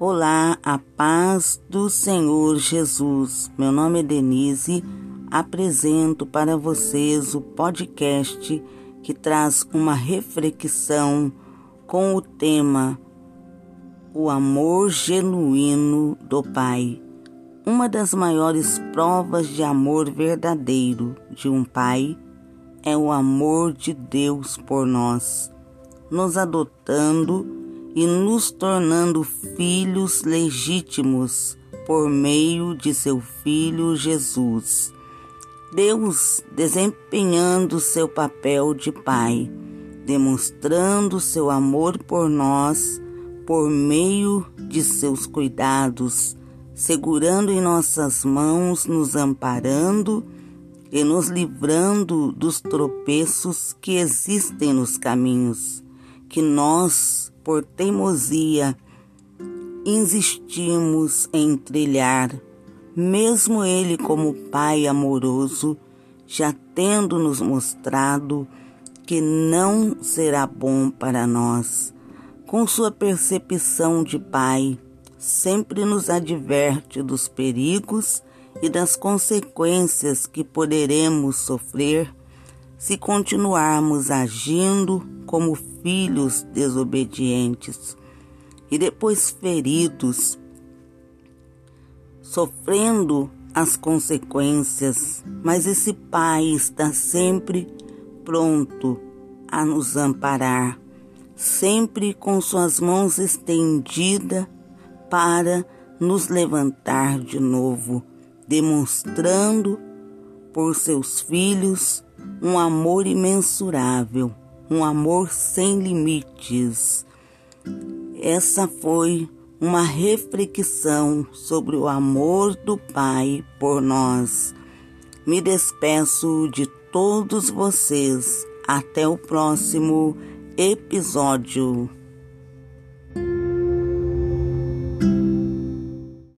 Olá, a paz do Senhor Jesus. Meu nome é Denise. Apresento para vocês o podcast que traz uma reflexão com o tema O amor genuíno do Pai. Uma das maiores provas de amor verdadeiro de um pai é o amor de Deus por nós, nos adotando e nos tornando filhos legítimos por meio de seu Filho Jesus. Deus desempenhando seu papel de Pai, demonstrando seu amor por nós por meio de seus cuidados, segurando em nossas mãos, nos amparando e nos livrando dos tropeços que existem nos caminhos que nós por teimosia, insistimos em trilhar, mesmo Ele, como Pai amoroso, já tendo nos mostrado que não será bom para nós. Com sua percepção de Pai, sempre nos adverte dos perigos e das consequências que poderemos sofrer se continuarmos agindo como filhos desobedientes e depois feridos, sofrendo as consequências, mas esse Pai está sempre pronto a nos amparar, sempre com suas mãos estendidas para nos levantar de novo, demonstrando por seus filhos um amor imensurável, um amor sem limites. Essa foi uma reflexão sobre o amor do Pai por nós. Me despeço de todos vocês. Até o próximo episódio.